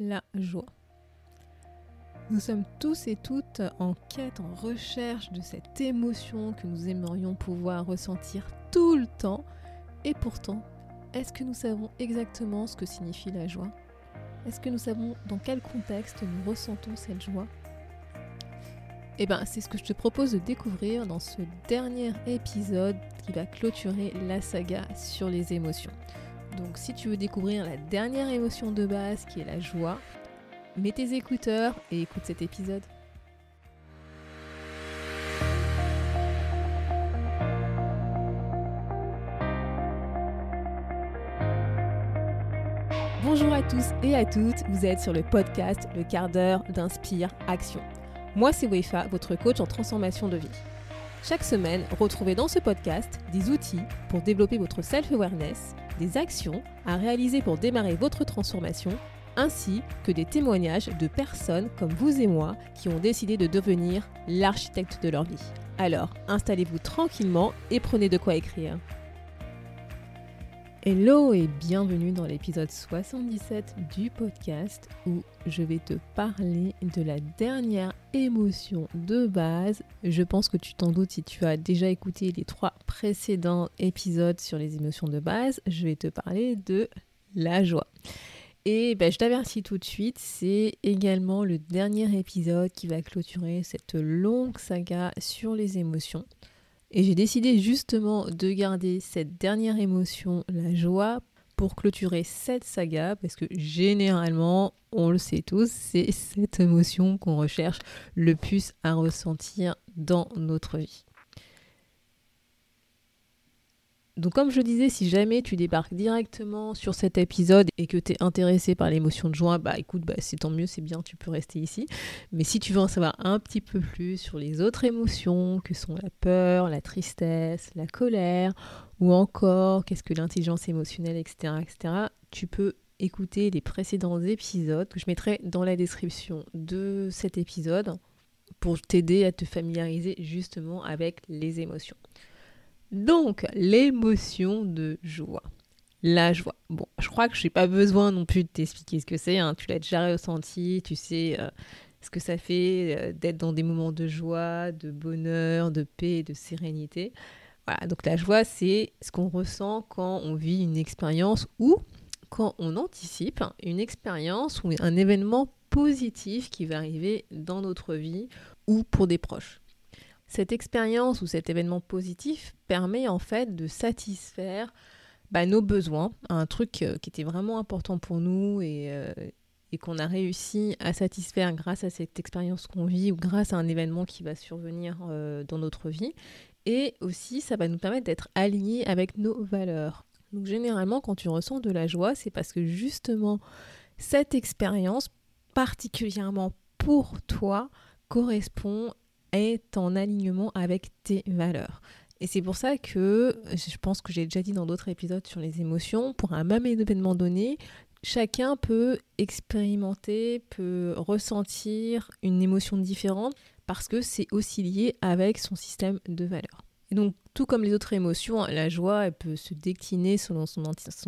la joie. Nous sommes tous et toutes en quête, en recherche de cette émotion que nous aimerions pouvoir ressentir tout le temps. Et pourtant, est-ce que nous savons exactement ce que signifie la joie? Est-ce que nous savons dans quel contexte nous ressentons cette joie? Eh bien, c'est ce que je te propose de découvrir dans ce dernier épisode qui va clôturer la saga sur les émotions. Donc si tu veux découvrir la dernière émotion de base qui est la joie, mets tes écouteurs et écoute cet épisode. Bonjour à tous et à toutes, vous êtes sur le podcast Le quart d'heure d'Inspire Action. Moi c'est Wefa, votre coach en transformation de vie. Chaque semaine, retrouvez dans ce podcast des outils pour développer votre self-awareness, des actions à réaliser pour démarrer votre transformation, ainsi que des témoignages de personnes comme vous et moi qui ont décidé de devenir l'architecte de leur vie. Alors, installez-vous tranquillement et prenez de quoi écrire. Hello et bienvenue dans l'épisode 77 du podcast où je vais te parler de la dernière émotion de base. Je pense que tu t'en doutes si tu as déjà écouté les trois précédents épisodes sur les émotions de base. Je vais te parler de la joie. Et ben, je t'avertis tout de suite, c'est également le dernier épisode qui va clôturer cette longue saga sur les émotions. Et j'ai décidé justement de garder cette dernière émotion, la joie, pour clôturer cette saga, parce que généralement, on le sait tous, c'est cette émotion qu'on recherche le plus à ressentir dans notre vie. Donc comme je disais, si jamais tu débarques directement sur cet épisode et que tu es intéressé par l'émotion de joie, bah écoute, bah, c'est tant mieux, c'est bien, tu peux rester ici. Mais si tu veux en savoir un petit peu plus sur les autres émotions que sont la peur, la tristesse, la colère, ou encore qu'est-ce que l'intelligence émotionnelle, etc., etc., tu peux écouter les précédents épisodes que je mettrai dans la description de cet épisode pour t'aider à te familiariser justement avec les émotions. Donc, l'émotion de joie. La joie. Bon, je crois que je n'ai pas besoin non plus de t'expliquer ce que c'est. Hein. Tu l'as déjà ressenti, tu sais euh, ce que ça fait euh, d'être dans des moments de joie, de bonheur, de paix, de sérénité. Voilà, donc la joie, c'est ce qu'on ressent quand on vit une expérience ou quand on anticipe une expérience ou un événement positif qui va arriver dans notre vie ou pour des proches. Cette expérience ou cet événement positif permet en fait de satisfaire bah, nos besoins, un truc euh, qui était vraiment important pour nous euh, et, qu'on a réussi à satisfaire grâce à cette expérience qu'on vit ou grâce à un événement qui va survenir euh, dans notre vie. Et aussi, ça va nous permettre d'être alignés avec nos valeurs. Donc généralement, quand tu ressens de la joie, c'est parce que justement, cette expérience, particulièrement pour toi, correspond est en alignement avec tes valeurs. Et c'est pour ça que je pense que j'ai déjà dit dans d'autres épisodes sur les émotions, pour un même événement donné, chacun peut expérimenter, peut ressentir une émotion différente parce que c'est aussi lié avec son système de valeurs. Et donc, tout comme les autres émotions, la joie, elle peut se décliner selon son,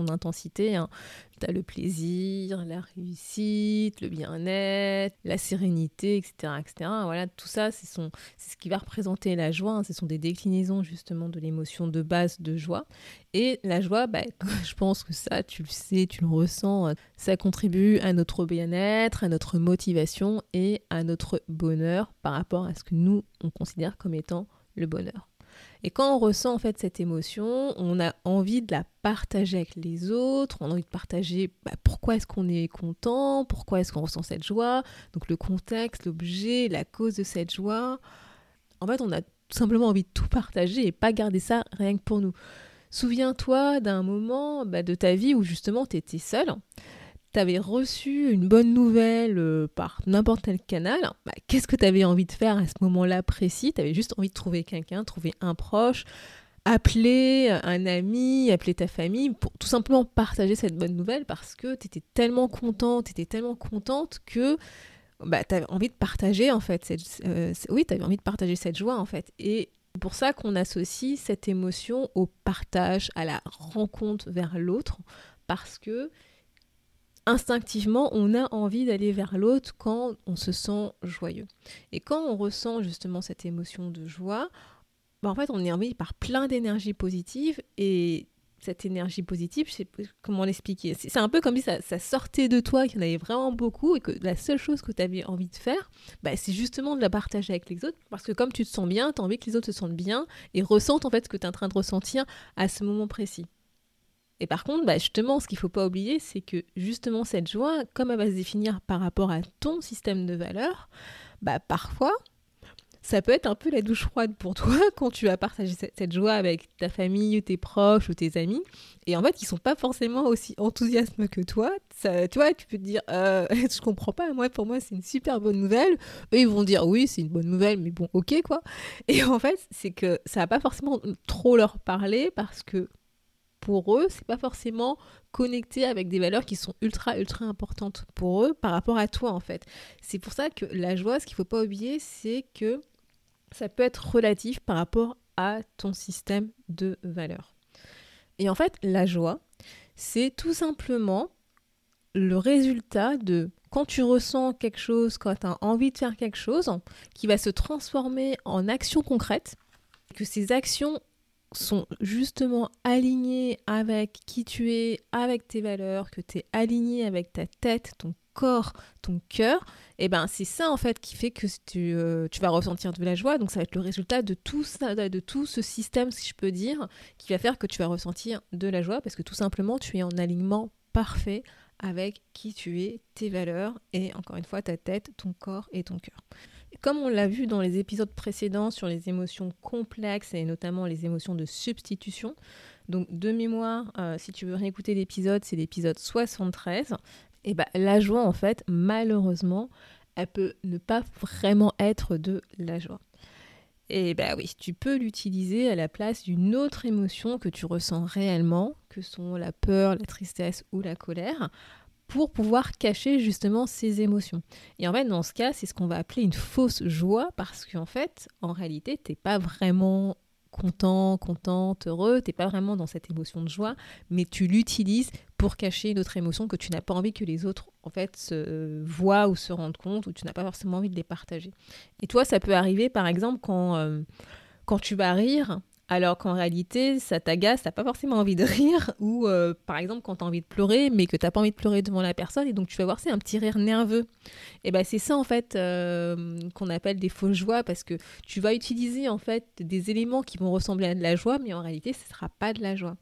intensité. Hein. Tu as le plaisir, la réussite, le bien-être, la sérénité, etc., etc. Voilà, tout ça, c'est ce qui va représenter la joie. Hein. Ce sont des déclinaisons justement de l'émotion de base de joie. Et la joie, bah, je pense que ça, tu le sais, tu le ressens, ça contribue à notre bien-être, à notre motivation et à notre bonheur par rapport à ce que nous, on considère comme étant le bonheur. Et quand on ressent en fait cette émotion, on a envie de la partager avec les autres, on a envie de partager bah, pourquoi est-ce qu'on est content, pourquoi est-ce qu'on ressent cette joie, donc le contexte, l'objet, la cause de cette joie. En fait, on a tout simplement envie de tout partager et pas garder ça rien que pour nous. Souviens-toi d'un moment bah, de ta vie où justement tu étais seul tu avais reçu une bonne nouvelle euh, par n'importe quel canal, bah, qu'est-ce que tu avais envie de faire à ce moment-là précis? Tu avais juste envie de trouver quelqu'un, trouver un proche, appeler un ami, appeler ta famille pour tout simplement partager cette bonne nouvelle parce que tu étais tellement contente, tu étais tellement contente que bah, tu avais envie de partager en fait cette, euh, oui, tu avais envie de partager cette joie en fait. Et c'est pour ça qu'on associe cette émotion au partage, à la rencontre vers l'autre parce que instinctivement, on a envie d'aller vers l'autre quand on se sent joyeux. Et quand on ressent justement cette émotion de joie, bah, en fait, on est envie par plein d'énergie positive et cette énergie positive, je sais pas comment l'expliquer. C'est un peu comme si ça, sortait de toi, qu'il y en avait vraiment beaucoup et que la seule chose que tu avais envie de faire, bah, c'est justement de la partager avec les autres parce que comme tu te sens bien, tu as envie que les autres se sentent bien et ressentent en fait ce que tu es en train de ressentir à ce moment précis. Et par contre, bah, justement, ce qu'il ne faut pas oublier, c'est que justement cette joie, comme elle va se définir par rapport à ton système de valeurs, bah, parfois, ça peut être un peu la douche froide pour toi quand tu vas partager cette joie avec ta famille, ou tes proches ou tes amis. Et en fait, ils sont pas forcément aussi enthousiastes que toi. Vois, tu peux te dire, euh, je comprends pas, moi, pour moi, c'est une super bonne nouvelle. Eux, ils vont dire, oui, c'est une bonne nouvelle, mais bon, ok, quoi. Et en fait, c'est que ça va pas forcément trop leur parler parce que pour eux, c'est pas forcément connecté avec des valeurs qui sont ultra ultra importantes pour eux par rapport à toi en fait. C'est pour ça que la joie, ce qu'il faut pas oublier, c'est que ça peut être relatif par rapport à ton système de valeurs. Et en fait, la joie, c'est tout simplement le résultat de quand tu ressens quelque chose, quand tu as envie de faire quelque chose, qui va se transformer en action concrète, que ces actions sont justement alignés avec qui tu es, avec tes valeurs, que tu es aligné avec ta tête, ton corps, ton cœur, et eh ben c'est ça en fait qui fait que tu, euh, tu, vas ressentir de la joie. Donc ça va être le résultat de tout ça, de tout ce système, si je peux dire, qui va faire que tu vas ressentir de la joie parce que tout simplement tu es en alignement parfait avec qui tu es, tes valeurs et encore une fois ta tête, ton corps et ton cœur. Comme on l'a vu dans les épisodes précédents sur les émotions complexes et notamment les émotions de substitution, donc de mémoire, euh, si tu veux réécouter l'épisode, c'est l'épisode 73, et bah, la joie en fait, malheureusement, elle peut ne pas vraiment être de la joie. Et bah oui, tu peux l'utiliser à la place d'une autre émotion que tu ressens réellement, que sont la peur, la tristesse ou la colère, pour pouvoir cacher justement ces émotions. Et en fait, dans ce cas, c'est ce qu'on va appeler une fausse joie parce qu'en fait, en réalité, t'es pas vraiment content, contente, heureux, t'es pas vraiment dans cette émotion de joie, mais tu l'utilises pour cacher une autre émotion que tu n'as pas envie que les autres en fait se voient ou se rendent compte ou tu n'as pas forcément envie de les partager. Et toi, ça peut arriver par exemple quand, euh, quand tu vas rire alors qu'en réalité, ça t'agace, t'as pas forcément envie de rire, ou euh, par exemple quand tu as envie de pleurer, mais que t'as pas envie de pleurer devant la personne, et donc tu vas voir c'est un petit rire nerveux. Et ben c'est ça en fait euh, qu'on appelle des fausses joies, parce que tu vas utiliser en fait des éléments qui vont ressembler à de la joie, mais en réalité ce sera pas de la joie.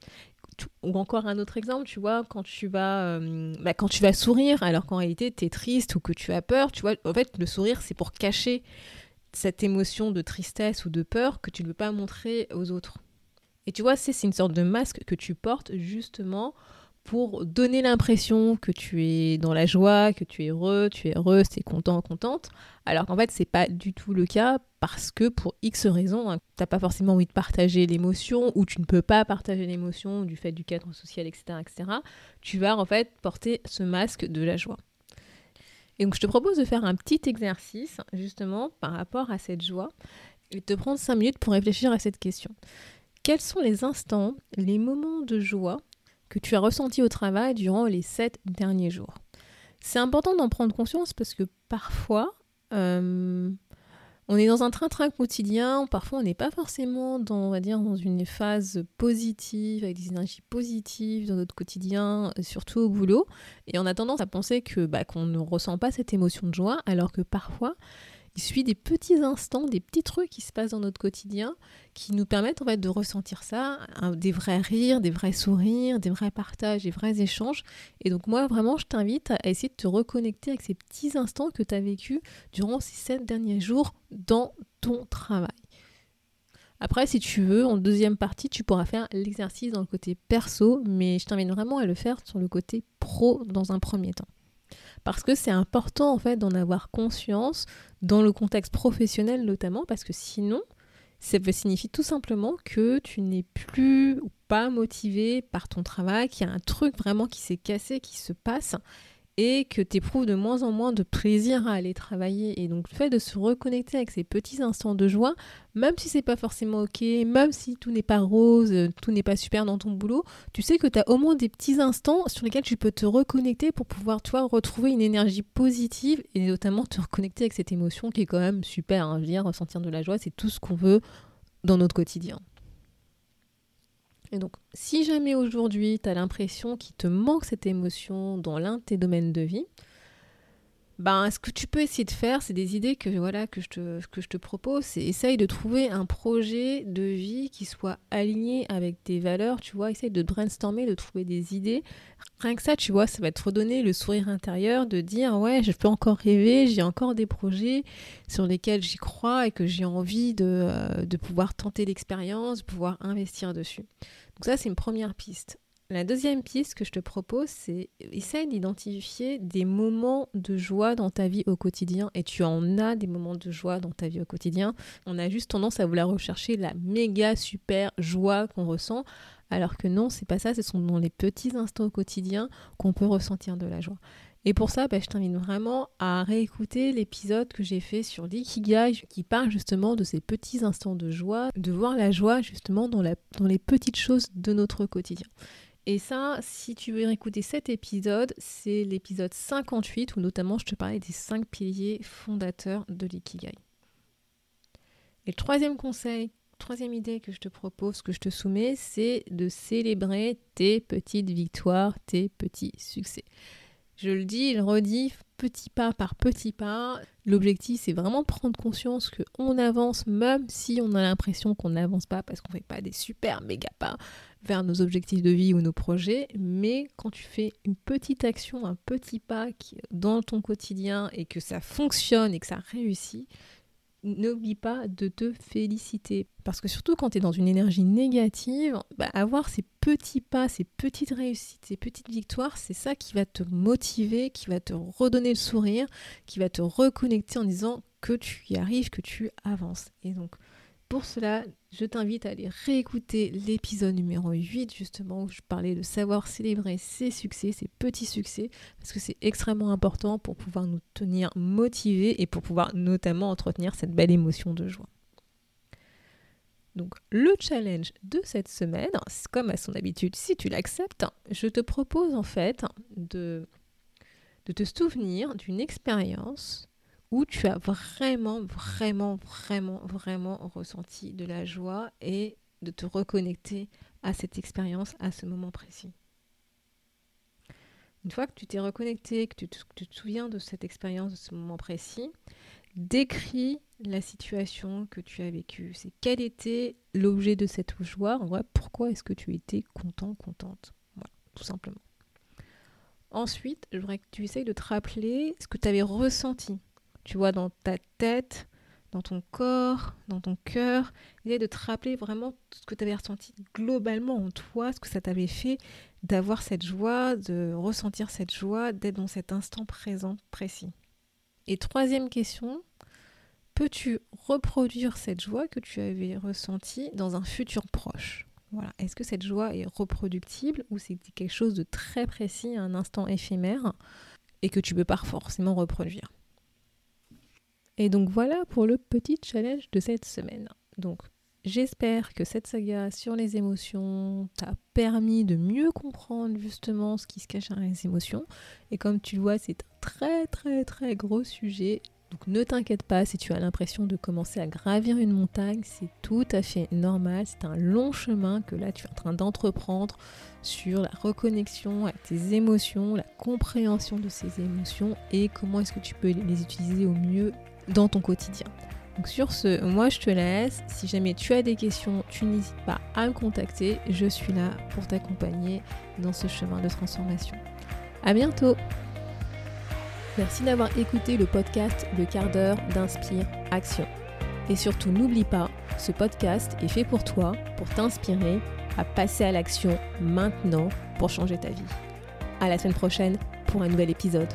Ou encore un autre exemple, tu vois, quand tu vas, euh, bah, quand tu vas sourire, alors qu'en réalité tu es triste ou que tu as peur, tu vois, en fait le sourire c'est pour cacher cette émotion de tristesse ou de peur que tu ne veux pas montrer aux autres. Et tu vois, c'est une sorte de masque que tu portes justement pour donner l'impression que tu es dans la joie, que tu es heureux, tu es heureuse, tu es content, contente, alors qu'en fait, c'est pas du tout le cas parce que pour X raisons, hein, tu n'as pas forcément envie de partager l'émotion ou tu ne peux pas partager l'émotion du fait du cadre social, etc., etc. Tu vas en fait porter ce masque de la joie. Et donc je te propose de faire un petit exercice justement par rapport à cette joie et de prendre 5 minutes pour réfléchir à cette question. Quels sont les instants, les moments de joie que tu as ressentis au travail durant les 7 derniers jours? C'est important d'en prendre conscience parce que parfois, euh, on est dans un train-train quotidien, parfois on n'est pas forcément dans, on va dire, dans une phase positive, avec des énergies positives dans notre quotidien, surtout au boulot, et on a tendance à penser que bah, qu'on ne ressent pas cette émotion de joie, alors que parfois suit des petits instants, des petits trucs qui se passent dans notre quotidien qui nous permettent en fait de ressentir ça, des vrais rires, des vrais sourires, des vrais partages, des vrais échanges. Et donc moi vraiment je t'invite à essayer de te reconnecter avec ces petits instants que tu as vécu durant ces sept derniers jours dans ton travail. Après, si tu veux, en deuxième partie, tu pourras faire l'exercice dans le côté perso, mais je t'invite vraiment à le faire sur le côté pro dans un premier temps parce que c'est important en fait d'en avoir conscience dans le contexte professionnel notamment parce que sinon ça signifie tout simplement que tu n'es plus ou pas motivé par ton travail, qu'il y a un truc vraiment qui s'est cassé, qui se passe et que tu éprouves de moins en moins de plaisir à aller travailler. Et donc le fait de se reconnecter avec ces petits instants de joie, même si c'est pas forcément ok, même si tout n'est pas rose, tout n'est pas super dans ton boulot, tu sais que tu as au moins des petits instants sur lesquels tu peux te reconnecter pour pouvoir toi retrouver une énergie positive et notamment te reconnecter avec cette émotion qui est quand même super. Hein. Je veux dire, ressentir de la joie, c'est tout ce qu'on veut dans notre quotidien. Et donc, si jamais aujourd'hui tu as l'impression qu'il te manque cette émotion dans l'un de tes domaines de vie, ben, ce que tu peux essayer de faire, c'est des idées que, voilà, que, je te, que je te propose, c'est essaye de trouver un projet de vie qui soit aligné avec tes valeurs, tu vois, essaye de brainstormer, de trouver des idées. Rien que ça, tu vois, ça va te redonner le sourire intérieur de dire, ouais, je peux encore rêver, j'ai encore des projets sur lesquels j'y crois et que j'ai envie de, euh, de pouvoir tenter l'expérience, de pouvoir investir dessus. Donc ça, c'est une première piste. La deuxième piste que je te propose, c'est essaye d'identifier des moments de joie dans ta vie au quotidien. Et tu en as des moments de joie dans ta vie au quotidien. On a juste tendance à vouloir rechercher la méga super joie qu'on ressent. Alors que non, c'est pas ça, ce sont dans les petits instants au quotidien qu'on peut ressentir de la joie. Et pour ça, bah, je t'invite vraiment à réécouter l'épisode que j'ai fait sur l'ikigai qui parle justement de ces petits instants de joie, de voir la joie justement dans, dans les petites choses de notre quotidien. Et ça, si tu veux écouter cet épisode, c'est l'épisode 58 où notamment je te parlais des 5 piliers fondateurs de l'ikigai. Et le troisième conseil, troisième idée que je te propose, que je te soumets, c'est de célébrer tes petites victoires, tes petits succès. Je le dis, il redit, petit pas par petit pas. L'objectif, c'est vraiment de prendre conscience qu'on avance, même si on a l'impression qu'on n'avance pas parce qu'on ne fait pas des super méga pas vers nos objectifs de vie ou nos projets, mais quand tu fais une petite action, un petit pas dans ton quotidien et que ça fonctionne et que ça réussit, n'oublie pas de te féliciter. Parce que surtout quand tu es dans une énergie négative, bah, avoir ces petits pas, ces petites réussites, ces petites victoires, c'est ça qui va te motiver, qui va te redonner le sourire, qui va te reconnecter en disant que tu y arrives, que tu avances. Et donc, pour cela, je t'invite à aller réécouter l'épisode numéro 8, justement, où je parlais de savoir célébrer ses succès, ses petits succès, parce que c'est extrêmement important pour pouvoir nous tenir motivés et pour pouvoir notamment entretenir cette belle émotion de joie. Donc le challenge de cette semaine, comme à son habitude, si tu l'acceptes, je te propose en fait de, de te souvenir d'une expérience où tu as vraiment, vraiment, vraiment, vraiment ressenti de la joie et de te reconnecter à cette expérience, à ce moment précis. Une fois que tu t'es reconnecté, que tu te, souviens de cette expérience, de ce moment précis, décris la situation que tu as vécue. C'est quel était l'objet de cette joie? En pourquoi est-ce que tu étais content, contente? Voilà, tout simplement. Ensuite, je voudrais que tu essayes de te rappeler ce que tu avais ressenti tu vois, dans ta tête, dans ton corps, dans ton cœur. Essaye de te rappeler vraiment tout ce que tu avais ressenti globalement en toi, ce que ça t'avait fait d'avoir cette joie, de ressentir cette joie, d'être dans cet instant présent précis. Et troisième question, peux-tu reproduire cette joie que tu avais ressentie dans un futur proche? Voilà. Est-ce que cette joie est reproductible ou c'est quelque chose de très précis, un instant éphémère et que tu ne peux pas forcément reproduire? Et donc voilà pour le petit challenge de cette semaine. Donc j'espère que cette saga sur les émotions t'a permis de mieux comprendre justement ce qui se cache derrière les émotions. Et comme tu le vois, c'est un très très très gros sujet. Donc ne t'inquiète pas si tu as l'impression de commencer à gravir une montagne, c'est tout à fait normal, c'est un long chemin que là tu es en train d'entreprendre sur la reconnexion avec tes émotions, la compréhension de ces émotions et comment est-ce que tu peux les utiliser au mieux dans ton quotidien. Sur ce, moi je te laisse. Si jamais tu as des questions, tu n'hésites pas à me contacter. Je suis là pour t'accompagner dans ce chemin de transformation. À bientôt. Merci d'avoir écouté le podcast Le quart d'heure d'Inspire Action. Et surtout n'oublie pas, ce podcast est fait pour toi, pour t'inspirer à passer à l'action maintenant pour changer ta vie. À la semaine prochaine pour un nouvel épisode.